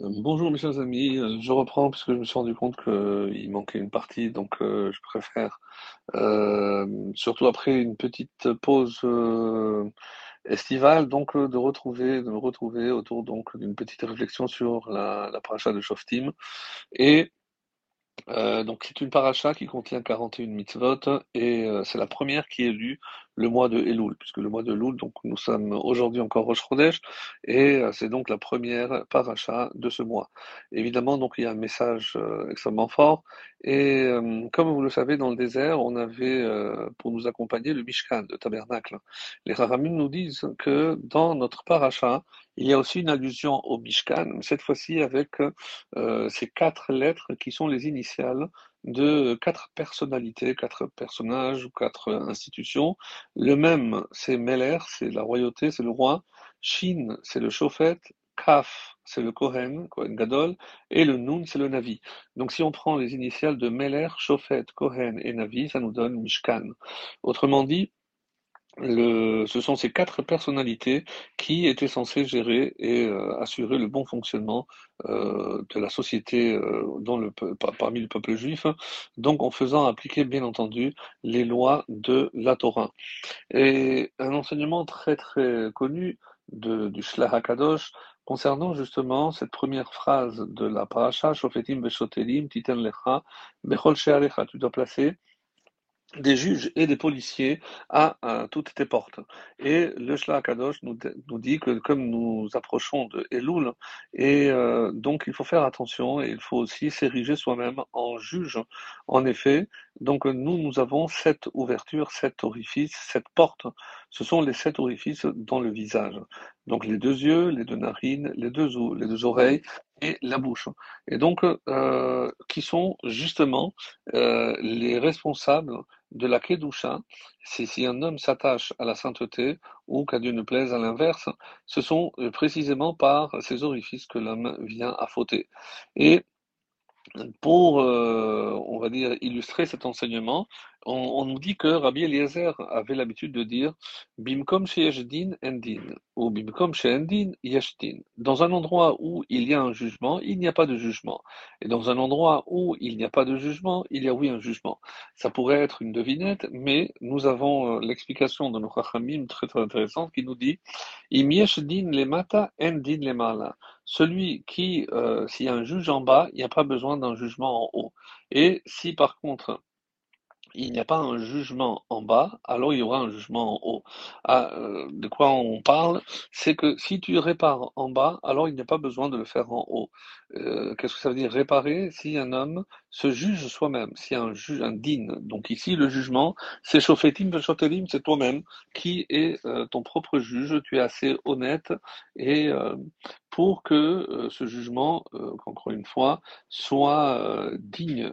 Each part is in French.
Euh, Bonjour mes chers amis, Euh, je reprends puisque je me suis rendu compte qu'il manquait une partie, donc euh, je préfère, euh, surtout après une petite pause euh, estivale, donc euh, de retrouver, de me retrouver autour donc d'une petite réflexion sur la, paracha de Shoftim. Et euh, donc c'est une paracha qui contient 41 mitzvot et euh, c'est la première qui est lue le mois de Elul, puisque le mois de Elul, donc nous sommes aujourd'hui encore Rosh Chodesh et euh, c'est donc la première paracha de ce mois. Évidemment, donc il y a un message euh, extrêmement fort et euh, comme vous le savez, dans le désert, on avait euh, pour nous accompagner le Mishkan, le tabernacle. Les Rahamim nous disent que dans notre paracha, il y a aussi une allusion au Mishkan, cette fois-ci avec euh, ces quatre lettres qui sont les initiales de quatre personnalités, quatre personnages ou quatre institutions. Le même, c'est Meler, c'est la royauté, c'est le roi. Shin, c'est le Shofet. Kaf, c'est le Kohen, Kohen Gadol, et le Nun, c'est le Navi. Donc si on prend les initiales de Meler, Shofet, Kohen et Navi, ça nous donne Mishkan. Autrement dit, le, ce sont ces quatre personnalités qui étaient censées gérer et euh, assurer le bon fonctionnement euh, de la société euh, dans le, parmi le peuple juif, donc en faisant appliquer bien entendu les lois de la Torah. Et un enseignement très très connu de, du Shlach HaKadosh concernant justement cette première phrase de la paracha, Shofetim Veshotelim, Titen Lecha, Bechol She'alecha, tu dois placer des juges et des policiers à, toutes tes portes. Et le Shla Kadosh nous, dit que comme nous approchons de Elul, et euh, donc il faut faire attention et il faut aussi s'ériger soi-même en juge. En effet, donc nous, nous avons sept ouvertures, sept orifices, sept portes. Ce sont les sept orifices dans le visage. Donc les deux yeux, les deux narines, les deux, les deux oreilles et la bouche. Et donc, euh, qui sont justement euh, les responsables de la Kedusha, c'est si un homme s'attache à la sainteté ou qu'à Dieu ne plaise à l'inverse, ce sont euh, précisément par ces orifices que l'homme vient à fauter. Et pour, euh, on va dire, illustrer cet enseignement, on, nous dit que Rabbi Eliezer avait l'habitude de dire Bimkom sheyesh din en din ou Bimkom she'en din yesh din. Dans un endroit où il y a un jugement, il n'y a pas de jugement. Et dans un endroit où il n'y a pas de jugement, il y a oui un jugement. Ça pourrait être une devinette, mais nous avons euh, l'explication de nos Chachamim très très intéressante qui nous dit Im yesh din lemata en din lemala. Celui qui, euh, s'il y a un juge en bas, il n'y a pas besoin d'un jugement en haut. Et si par contre, il n'y a pas un jugement en bas, alors il y aura un jugement en haut. Ah, euh, de quoi on parle? C'est que si tu répares en bas, alors il n'y a pas besoin de le faire en haut. Euh, qu'est-ce que ça veut dire réparer? Si un homme se juge soi-même, si un juge, un digne? Donc ici, le jugement, c'est Shofetim Veshotelim, c'est toi-même qui est euh, ton propre juge. Tu es assez honnête et pour que ce jugement, encore une fois, soit digne.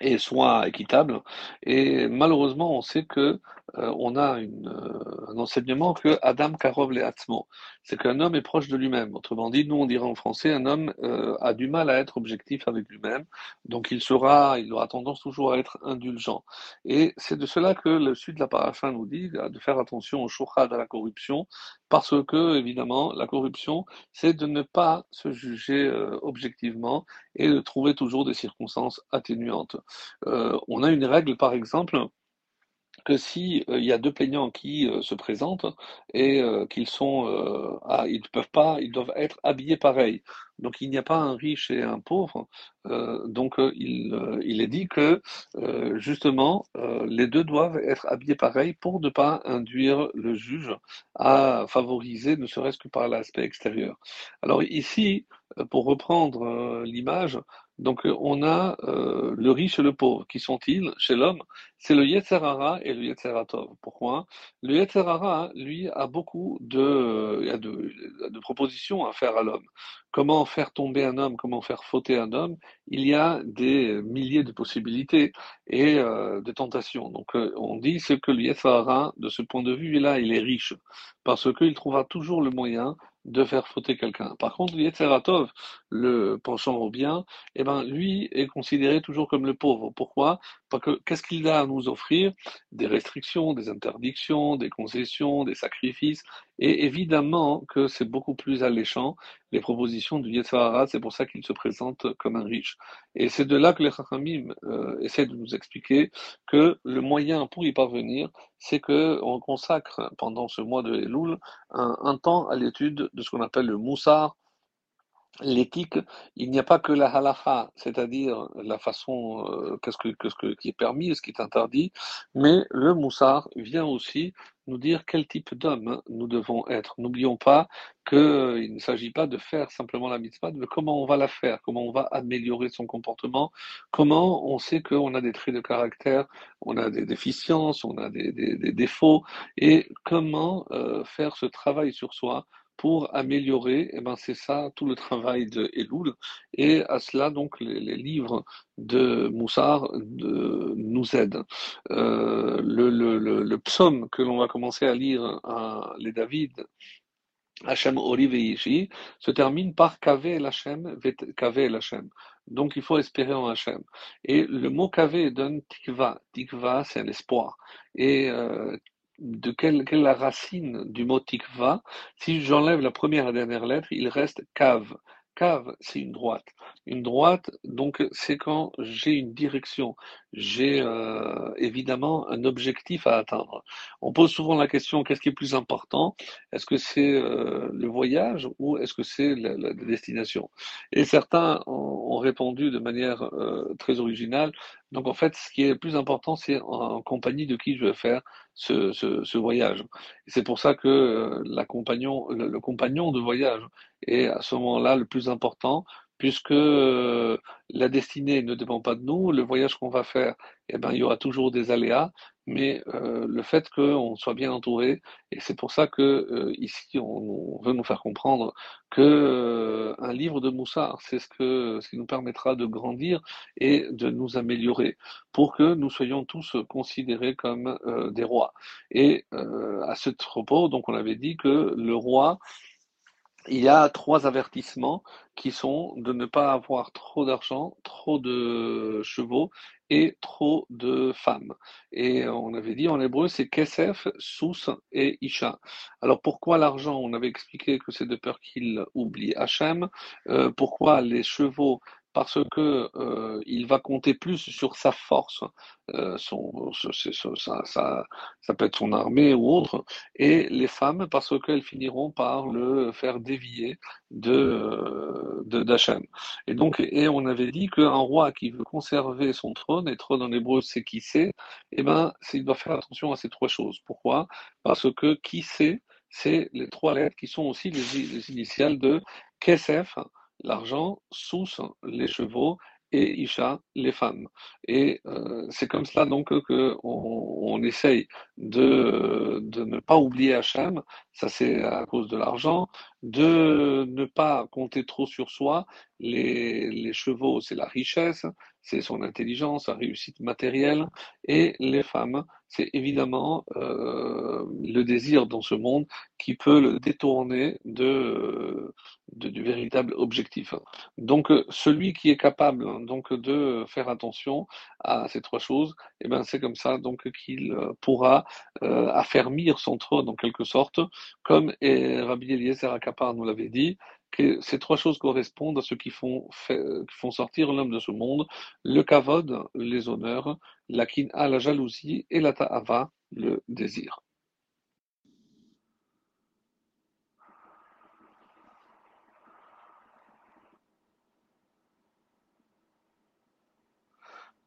Et soit équitable. Et malheureusement, on sait que euh, on a une, euh, un enseignement que Adam Karov le Atzmo, c'est qu'un homme est proche de lui-même. Autrement dit, nous on dirait en français, un homme euh, a du mal à être objectif avec lui-même, donc il sera, il aura tendance toujours à être indulgent. Et c'est de cela que le sud de la paracha nous dit de faire attention au shouchad, à la corruption, parce que évidemment, la corruption, c'est de ne pas se juger euh, objectivement et de trouver toujours des circonstances atténuantes. Euh, on a une règle, par exemple, que si euh, il y a deux plaignants qui euh, se présentent et euh, qu'ils sont, euh, ah, ils peuvent pas, ils doivent être habillés pareil. Donc il n'y a pas un riche et un pauvre. Euh, donc euh, il, euh, il est dit que justement les deux doivent être habillés pareil pour ne pas induire le juge à favoriser, ne serait-ce que par l'aspect extérieur. Alors ici, pour reprendre l'image, donc on a le riche et le pauvre. Qui sont-ils? Chez l'homme? C'est le Yetzer Hara et le Yetzer Tov. Pourquoi? Le Yetzer Hara, lui, a beaucoup de propositions à faire à l'homme. Comment faire tomber un homme? Comment faire fauter un homme? Il y a des milliers de possibilités et euh, de tentations. Donc euh, on dit c'est que le Yetzer Hara, de ce point de vue-là, il est riche parce qu'il trouvera toujours le moyen de faire fauter quelqu'un. Par contre, le Yetzer Tov, le penchant au bien, eh ben, lui est considéré toujours comme le pauvre. Pourquoi? Parce que qu'est-ce qu'il a à nous offrir? Des restrictions, des interdictions, des concessions, des sacrifices. Et évidemment que c'est beaucoup plus alléchant, les propositions du Yetzirah, c'est pour ça qu'il se présente comme un riche. Et c'est de là que les Chachamim euh, essaient de nous expliquer que le moyen pour y parvenir, c'est qu'on consacre pendant ce mois de Elul un, un temps à l'étude de ce qu'on appelle le Moussar, l'éthique, il n'y a pas que la halacha, c'est-à-dire la façon, euh, qu'est-ce que, qu'est-ce que, qui est permis ce qui est interdit, mais le moussard vient aussi nous dire quel type d'homme nous devons être. N'oublions pas qu'il euh, ne s'agit pas de faire simplement la mitzvah, mais comment on va la faire, comment on va améliorer son comportement, comment on sait qu'on a des traits de caractère, on a des déficiences, on a des, des, des défauts, et comment euh, faire ce travail sur soi pour améliorer, eh ben c'est ça tout le travail de Elul. Et à cela, donc, les, livres de Moussard nous aident. Euh, le, psaume que l'on va commencer à lire, à les David, Hachem Orive Yishi, se termine par Kavé el Hachem. Donc il faut espérer en Hachem. Et le mot Kavé donne Tikva. Tikva, c'est l'espoir. Et euh, de quelle, quelle, est la racine du mot tikva? Si j'enlève la première et dernière lettre, il reste cave. Cave, c'est une droite. Une droite, donc, c'est quand j'ai une direction, j'ai euh, évidemment un objectif à atteindre. On pose souvent la question qu'est-ce qui est plus important? Est-ce que c'est euh, le voyage ou est-ce que c'est la, la, destination? Et certains ont, ont, répondu de manière euh, très originale. Donc, en fait, ce qui est le plus important, c'est en, compagnie de qui je vais faire ce, voyage. C'est pour ça que euh, le compagnon de voyage est à ce moment-là le plus important puisque euh, la destinée ne dépend pas de nous, le voyage qu'on va faire, eh ben, il y aura toujours des aléas, mais euh, le fait qu'on soit bien entouré, et c'est pour ça que euh, ici on, veut nous faire comprendre que un livre de Moussard, c'est ce, que, ce qui nous permettra de grandir et de nous améliorer, pour que nous soyons tous considérés comme des rois. Et à ce propos, donc on avait dit que le roi il y a trois avertissements qui sont de ne pas avoir trop d'argent, trop de chevaux et trop de femmes. Et on avait dit en hébreu, c'est Kesef, Sous et Isha. Alors pourquoi l'argent? On avait expliqué que c'est de peur qu'il oublie Hachem. Euh, pourquoi les chevaux parce que euh, il va compter plus sur sa force, euh, ça, peut être son armée ou autre, et les femmes parce qu'elles finiront par le faire dévier de d'Hachem. Et donc, et on avait dit qu'un roi qui veut conserver son trône, et trône en hébreu c'est qui sait, eh ben, il doit faire attention à ces trois choses. Pourquoi? Parce que qui sait, c'est les trois lettres qui sont aussi les, les initiales de Kesef, l'argent, sous les chevaux et Isha, les femmes. Et euh, c'est comme cela donc qu'on on essaye de, de ne pas oublier Hachem, ça c'est à cause de l'argent, de ne pas compter trop sur soi, les, les chevaux c'est la richesse, c'est son intelligence, sa réussite matérielle, et les femmes c'est évidemment euh, le désir dans ce monde qui peut le détourner de, de, du véritable objectif. Donc celui qui est capable donc de faire attention à ces trois choses, et eh ben c'est comme ça donc qu'il pourra euh, affermir son trône en quelque sorte, comme et Rabbi Eliezer Akapar nous l'avait dit, que ces trois choses correspondent à ce qui font, fait, qui font sortir l'homme de ce monde, le kavod, les honneurs, la kin'a, la jalousie, et la ta'ava, le désir.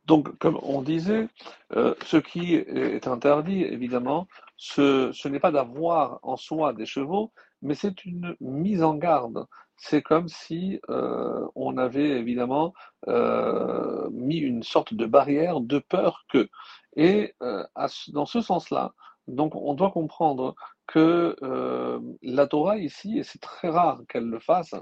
Donc, comme on disait, euh, ce qui est interdit, évidemment, ce, n'est pas d'avoir en soi des chevaux, mais c'est une mise en garde. C'est comme si euh, on avait évidemment euh, mis une sorte de barrière de peur que. Et dans ce sens-là, donc on doit comprendre que euh, la Torah ici, et c'est très rare qu'elle le fasse,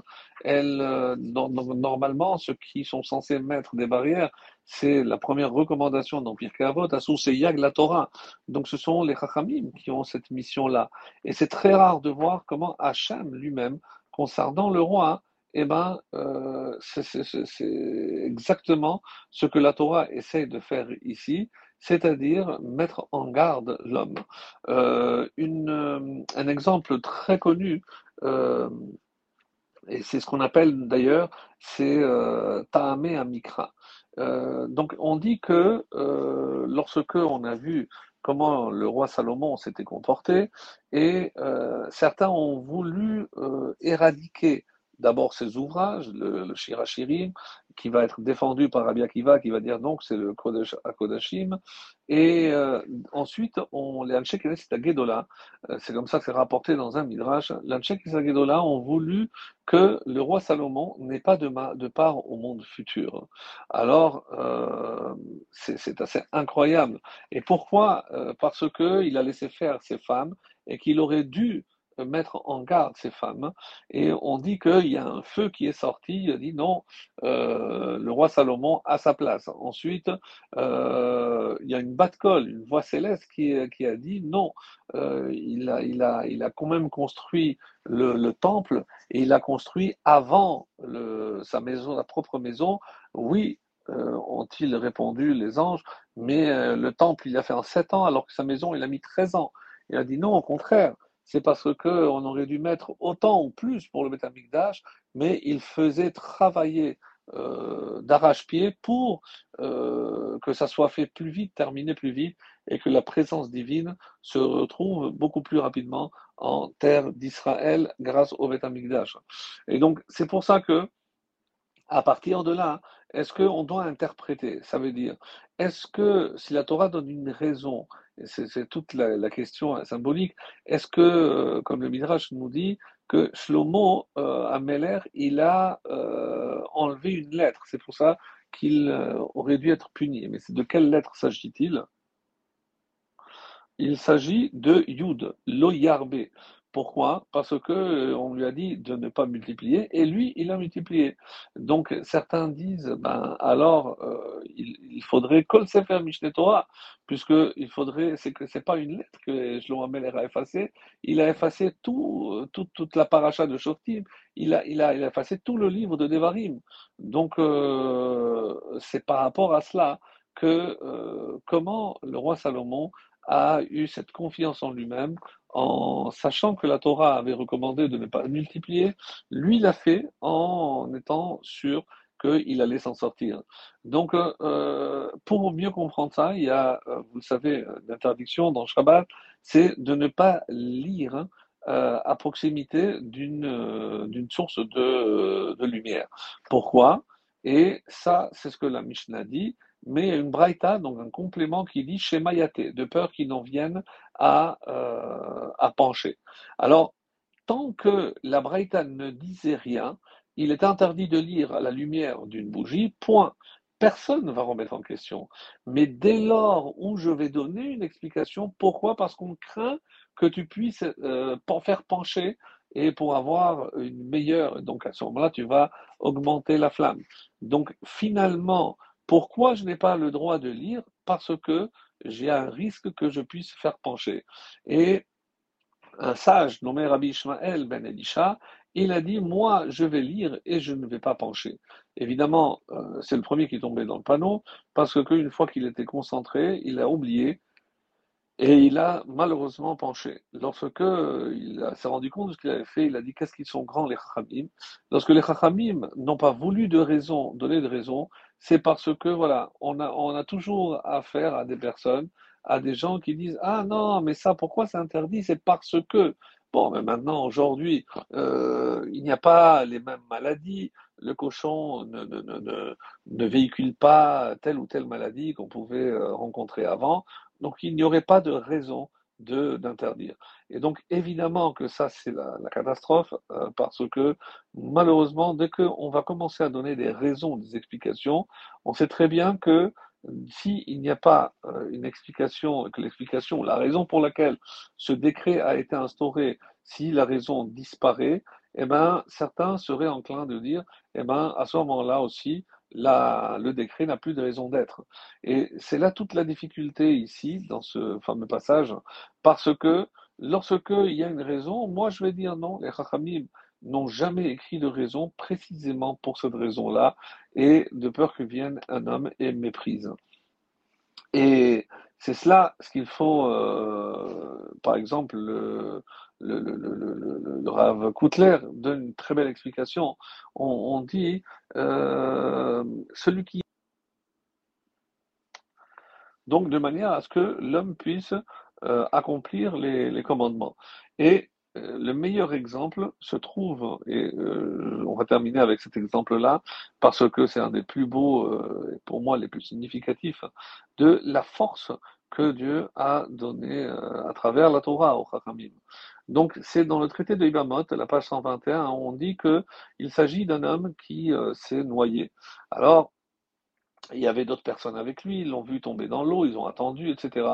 elle, euh, no, normalement, ceux qui sont censés mettre des barrières, c'est la première recommandation dans Pirkei Avot, c'est Yag la Torah. Donc ce sont les Chachamim qui ont cette mission-là. Et c'est très rare de voir comment Hachem lui-même, concernant le roi, eh ben, euh, c'est exactement ce que la Torah essaye de faire ici, c'est-à-dire mettre en garde l'homme. Euh, euh, un exemple très connu, euh, et c'est ce qu'on appelle d'ailleurs, c'est Taame Amikra. Donc on dit que lorsque on a vu comment le roi Salomon s'était comporté, et certains ont voulu éradiquer d'abord ses ouvrages, le, le Shirachirim, qui va être défendu par Rabbi Akiva, qui va dire donc c'est le Kodesh Akodashim, et euh, ensuite on, les Anshek Gedola, euh, c'est comme ça que c'est rapporté dans un Midrash, l'Anshek Gedola ont voulu que le roi Salomon n'ait pas de, ma- de part au monde futur. Alors, euh, c'est assez incroyable. Et pourquoi? Parce que il a laissé faire ses femmes et qu'il aurait dû mettre en garde ces femmes. Et on dit qu'il y a un feu qui est sorti, il dit non, euh, le roi Salomon a sa place. Ensuite, euh, il y a une batte-colle, une voix céleste qui, qui a dit non, euh, il a, il a, il a quand même construit le, le temple et il a construit avant sa maison, sa propre maison. Oui, euh, ont-ils répondu les anges, mais euh, le temple, il a fait en sept ans, alors que sa maison, il a mis 13 ans. Il a dit non, au contraire, c'est parce que on aurait dû mettre autant ou plus pour le Beth Amikdash, mais il faisait travailler euh, d'arrache-pied pour euh, que ça soit fait plus vite, terminé plus vite, et que la présence divine se retrouve beaucoup plus rapidement en terre d'Israël grâce au Beth Amikdash. Et donc, c'est pour ça que à partir de là, est-ce qu'on doit interpréter? Ça veut dire, est-ce que si la Torah donne une raison, c'est toute la, question symbolique, est-ce que, euh, comme le Midrash nous dit, que Shlomo euh, il a euh, enlevé une lettre, c'est pour ça qu'il euh, aurait dû être puni. Mais de quelle lettre s'agit-il? Il s'agit de Yud, lo Yarbe. Pourquoi? Parce que euh, on lui a dit de ne pas multiplier et lui, il a multiplié. Donc certains disent, ben alors euh, il, il faudrait Kol Sefer Mishneh Torah, puisque il faudrait, c'est que c'est pas une lettre que Shlomo Ameler a effacée, il a effacé tout, euh, tout- toute la paracha de Shoftim, il a, effacé tout le livre de Devarim. Donc c'est par rapport à cela que comment le roi Salomon a eu cette confiance en lui-même, en sachant que la Torah avait recommandé de ne pas multiplier, lui l'a fait en étant sûr qu'il allait s'en sortir. Donc, euh, euh, pour mieux comprendre ça, il y a, euh, vous le savez, l'interdiction dans Shabbat, c'est de ne pas lire à proximité d'une source de lumière. Pourquoi? Et ça, c'est ce que la Mishnah dit, mais il y a une braïta, donc un complément qui dit Shema Yaté, de peur qu'ils n'en viennent à, euh, à pencher. Alors, tant que la braïta ne disait rien, il est interdit de lire à la lumière d'une bougie, point. Personne ne va remettre en question. Mais dès lors où je vais donner une explication, pourquoi? Parce qu'on craint que tu puisses euh, faire pencher et pour avoir une meilleure. Donc à ce moment-là, tu vas augmenter la flamme. Donc finalement, pourquoi je n'ai pas le droit de lire? Parce que j'ai un risque que je puisse faire pencher. Et un sage nommé Rabbi Ishmael ben Elisha, il a dit, moi, je vais lire et je ne vais pas pencher. Évidemment, euh, c'est le premier qui est tombé dans le panneau, parce qu'une fois qu'il était concentré, il a oublié et il a malheureusement penché. Lorsque euh, il s'est rendu compte de ce qu'il avait fait, il a dit, qu'est-ce qu'ils sont grands les Chachamim? Lorsque les Chachamim n'ont pas voulu de raison, donner de raison, c'est parce que, voilà, on a, toujours affaire à des personnes, à des gens qui disent, ah non, mais ça, pourquoi c'est interdit? C'est parce que. Bon, mais maintenant, aujourd'hui, euh, il n'y a pas les mêmes maladies. Le cochon ne, ne, ne, ne, ne véhicule pas telle ou telle maladie qu'on pouvait euh, rencontrer avant. Donc, il n'y aurait pas de raison d'interdire. Et donc, évidemment que ça, c'est la, la catastrophe, euh, parce que malheureusement, dès qu'on va commencer à donner des raisons, des explications, on sait très bien que s'il n'y a pas euh, une explication, que l'explication, la raison pour laquelle ce décret a été instauré, si la raison disparaît, eh ben, certains seraient enclins de dire, eh ben, à ce moment-là aussi, le décret n'a plus de raison d'être. Et c'est là toute la difficulté ici, dans ce fameux passage, parce que lorsque il y a une raison, moi je vais dire non, les Chachamim n'ont jamais écrit de raison précisément pour cette raison-là, et de peur que vienne un homme et méprise. Et c'est cela ce qu'il faut, euh, par exemple, le, le, le, le, Rav Koutler donne une très belle explication. On, dit euh, celui qui donc de manière à ce que l'homme puisse euh, accomplir les, commandements. Et euh, le meilleur exemple se trouve, et on va terminer avec cet exemple-là, parce que c'est un des plus beaux, pour moi les plus significatifs, de la force que Dieu a donnée à travers la Torah au Chachamim. Donc c'est dans le traité de Ibamot, la page 121, on dit que il s'agit d'un homme qui euh, s'est noyé. Alors, il y avait d'autres personnes avec lui, ils l'ont vu tomber dans l'eau, ils ont attendu, etc.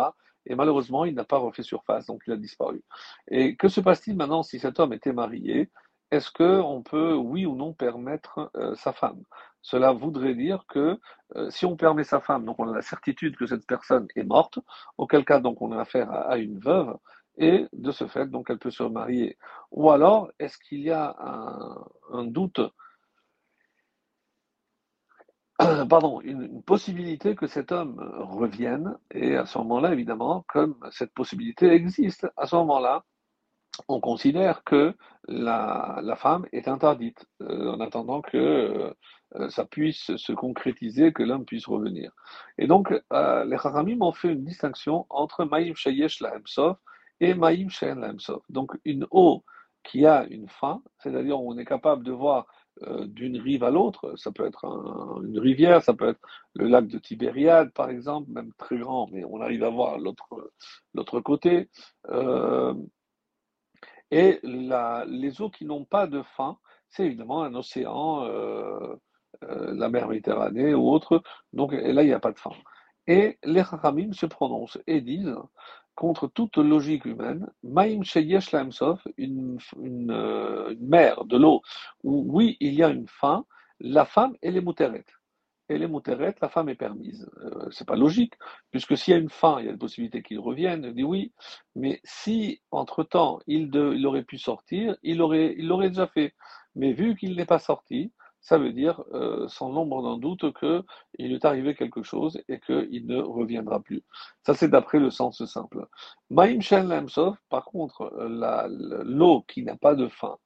Et malheureusement, il n'a pas refait surface, donc il a disparu. Et que se passe-t-il maintenant si cet homme était marié? Est-ce qu'on peut, oui ou non, permettre euh, sa femme? Cela voudrait dire que euh, si on permet sa femme, donc on a la certitude que cette personne est morte, auquel cas donc on a affaire à une veuve, et de ce fait, donc elle peut se marier. Ou alors, est-ce qu'il y a un, doute pardon, une, possibilité que cet homme revienne, et à ce moment-là, évidemment, comme cette possibilité existe, à ce moment-là, on considère que la, la femme est interdite, euh, en attendant que euh, ça puisse se concrétiser, que l'homme puisse revenir. Et donc, euh, les Haramim ont fait une distinction entre Maïm Shayesh Lahemsov et Maïm Shein Lahemsov. Donc, une eau qui a une fin, c'est-à-dire on est capable de voir euh, d'une rive à l'autre. Ça peut être un, une rivière, ça peut être le lac de Tibériade, par exemple, même très grand, mais on arrive à voir l'autre, côté. Euh, et les eaux qui n'ont pas de fin, c'est évidemment un océan, euh, la mer Méditerranée ou autre. Donc là, il n'y a pas de fin. Et les Chachamim se prononcent et disent contre toute logique humaine, Maïm Sheyesh Laemsof, une, une, euh, une, de l'eau, où oui, il y a une fin, la femme, elle est mouteret. Elle est mouteret, la femme est permise. Euh, c'est pas logique, puisque s'il y a une fin, il y a la possibilité qu'il revienne, il dit oui, mais si, entre-temps, il, aurait pu sortir, il l'aurait il l'aurait déjà fait. Mais vu qu'il n'est pas sorti, ça veut dire, euh, sans nombre d'un doute, qu'il est arrivé quelque chose et qu'il ne reviendra plus. Ça, c'est d'après le sens simple. Maïm Shen Lamsov, par contre, l'eau qui n'a pas de fin.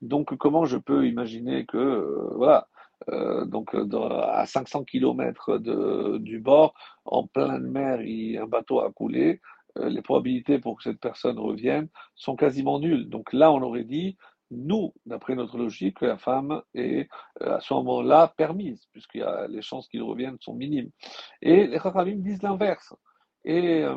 Donc, comment je peux imaginer que, euh, voilà, euh, donc à 500 km de, du bord, en pleine mer, un bateau a coulé, les probabilités pour que cette personne revienne sont quasiment nulles. Donc là, on aurait dit, nous, d'après notre logique, la femme est euh, à ce moment-là permise, puisque les chances qu'il revienne sont minimes. Et les Chachamim disent l'inverse. Et euh,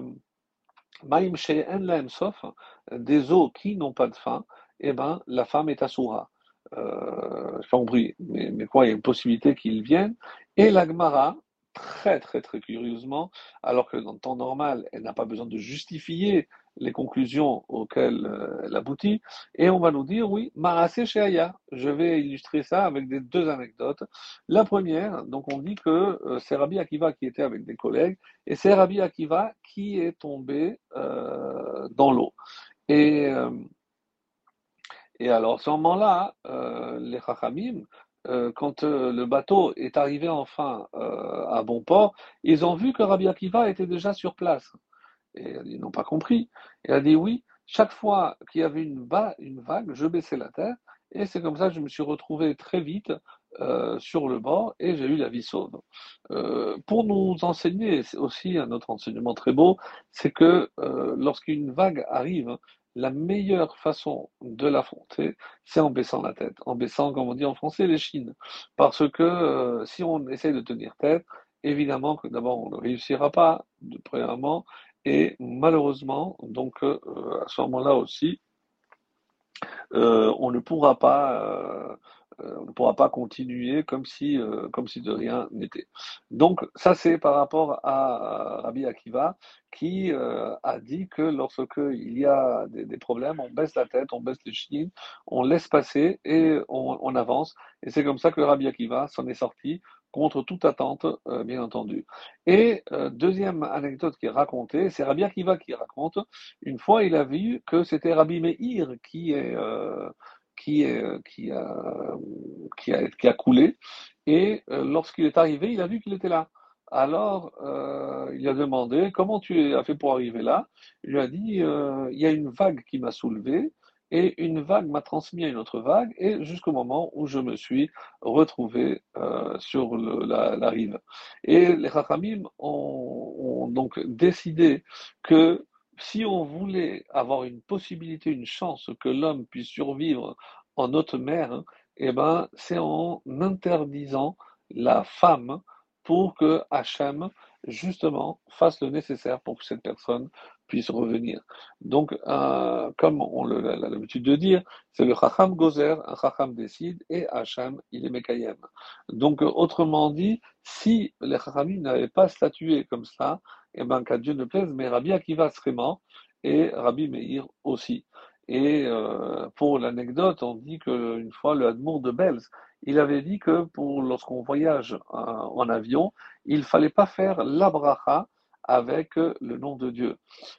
Maïm She'en Sof, des eaux qui n'ont pas de fin, eh ben, la femme est assoura. Euh, je compris, mais, mais quoi, il y a une possibilité qu'il vienne. Et la Gemara, très très très curieusement, alors que dans le temps normal, elle n'a pas besoin de justifier les conclusions auxquelles euh, elle aboutit, et on va nous dire, oui, Marasé Sheaya. Je vais illustrer ça avec deux anecdotes. La première, donc on dit que euh, c'est Rabbi Akiva qui était avec des collègues, et c'est Rabbi Akiva qui est tombé euh, dans l'eau. Et, et alors, à ce moment-là, les Chachamim, quand le bateau est arrivé enfin à bon port, ils ont vu que Rabbi Akiva était déjà sur place. Et ils n'ont pas compris. Et elle a dit oui, chaque fois qu'il y avait une, va une, vague, je baissais la tête. Et c'est comme ça que je me suis retrouvé très vite euh, sur le bord et j'ai eu la vie sauve. Euh, pour nous enseigner, c'est aussi un autre enseignement très beau, c'est que euh, lorsqu'une vague arrive, la meilleure façon de l'affronter, c'est en baissant la tête, en baissant, comme on dit en français, les chines. Parce que si on essaie de tenir tête, évidemment que d'abord on ne réussira pas, premièrement, et malheureusement, donc euh, à ce moment-là aussi, euh, on ne pourra pas, euh, on ne pourra pas continuer comme si, comme si de rien n'était. Donc ça c'est par rapport à, Rabbi Akiva qui a dit que lorsque il y a des, des, problèmes, on baisse la tête, on baisse les chines, on laisse passer et on, on avance. Et c'est comme ça que Rabbi Akiva s'en est sorti contre toute attente, euh, bien entendu. Et euh, deuxième anecdote qui est racontée, c'est Rabbi Akiva qui raconte, une fois il a vu que c'était Rabbi Meir qui est, euh, qui, est, qui, a, qui, a, coulé, et lorsqu'il est arrivé, il a vu qu'il était là. Alors, il a demandé comment tu as fait pour arriver là? Il lui a dit il y a une vague qui m'a soulevé et une vague m'a transmis à une autre vague et jusqu'au moment où je me suis retrouvé euh, sur la, rive. Et les Chachamim ont, donc décidé que si on voulait avoir une possibilité, une chance que l'homme puisse survivre en haute mer, eh ben, c'est en interdisant la femme pour que Hachem, justement, fasse le nécessaire pour que cette personne puisse revenir. Donc, euh, comme on le- a l'habitude de dire, c'est le Chacham Gozer, un Chacham décide, et Hachem, il est Mekayem. Donc, euh, autrement dit, si les Chachamim n'avaient pas statué comme ça, eh ben, qu'à Dieu ne plaise, mais Rabbi Akiva serait mort, et Rabbi Meir aussi. Et euh, pour l'anecdote, on dit qu'une fois, le Hadmour de Belz, il avait dit que pour lorsqu'on voyage en avion, il fallait pas faire la bracha avec euh, le nom de Dieu.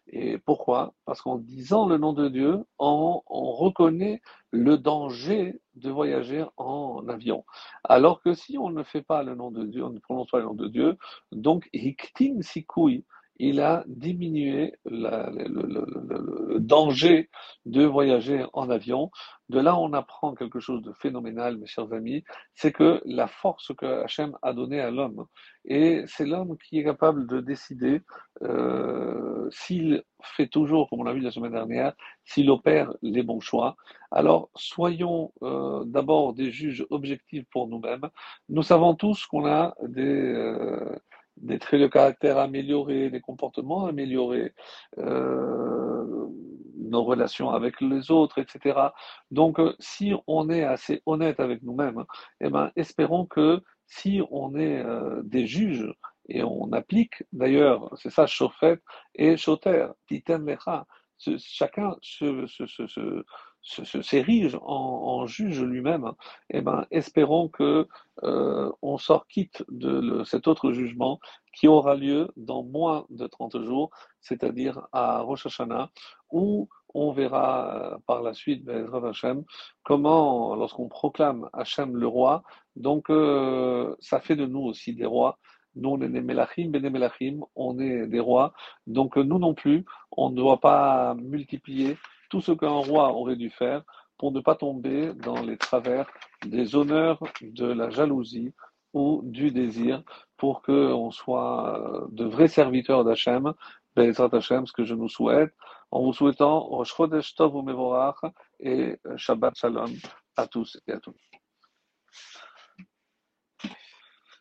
Et pourquoi? Parce qu'en disant le nom de Dieu, on, on reconnaît le danger de voyager en avion. Alors que si on ne fait pas le nom de Dieu, on ne prononce pas le nom de Dieu, donc hiktin sikui, il a diminué le danger de voyager en avion. De là, on apprend quelque chose de phénoménal, mes chers amis, c'est que la force que Hachem a donnée à l'homme, et c'est l'homme qui est capable de décider euh, s'il fait toujours, comme on l'a vu la semaine dernière, s'il opère les bons choix. Alors, soyons euh, d'abord des juges objectifs pour nous-mêmes. Nous savons tous qu'on a des, euh, des traits de caractère améliorés, des comportements améliorés, euh, nos relations avec les autres, etc. Donc, euh, si on est assez honnête avec nous-mêmes, eh ben, espérons que si on est euh, des juges et on applique, d'ailleurs, c'est ça, chauffette et choter, titen lecha, chacun se, se, se, se- s'érige en, en juge lui-même, eh ben, espérons que euh, on sort quitte de le- cet autre jugement qui aura lieu dans moins de 30 jours, c'est-à-dire à Rosh Hashanah, où on verra euh, par la suite, Be'ezrat Hashem, comment, lorsqu'on proclame Hachem le roi, donc euh, ça fait de nous aussi des rois. Nous, on est des Melachim, Melachim, on est des rois. Donc nous non plus, on ne doit pas multiplier tout ce qu'un roi aurait dû faire pour ne pas tomber dans les travers des honneurs, de la jalousie ou du désir, pour qu'on soit euh, de vrais serviteurs d'Hachem, Be'ezrat Hashem, ce que je nous souhaite, en vous souhaitant Rosh Chodesh Tov et Shabbat Shalom à tous et à toutes.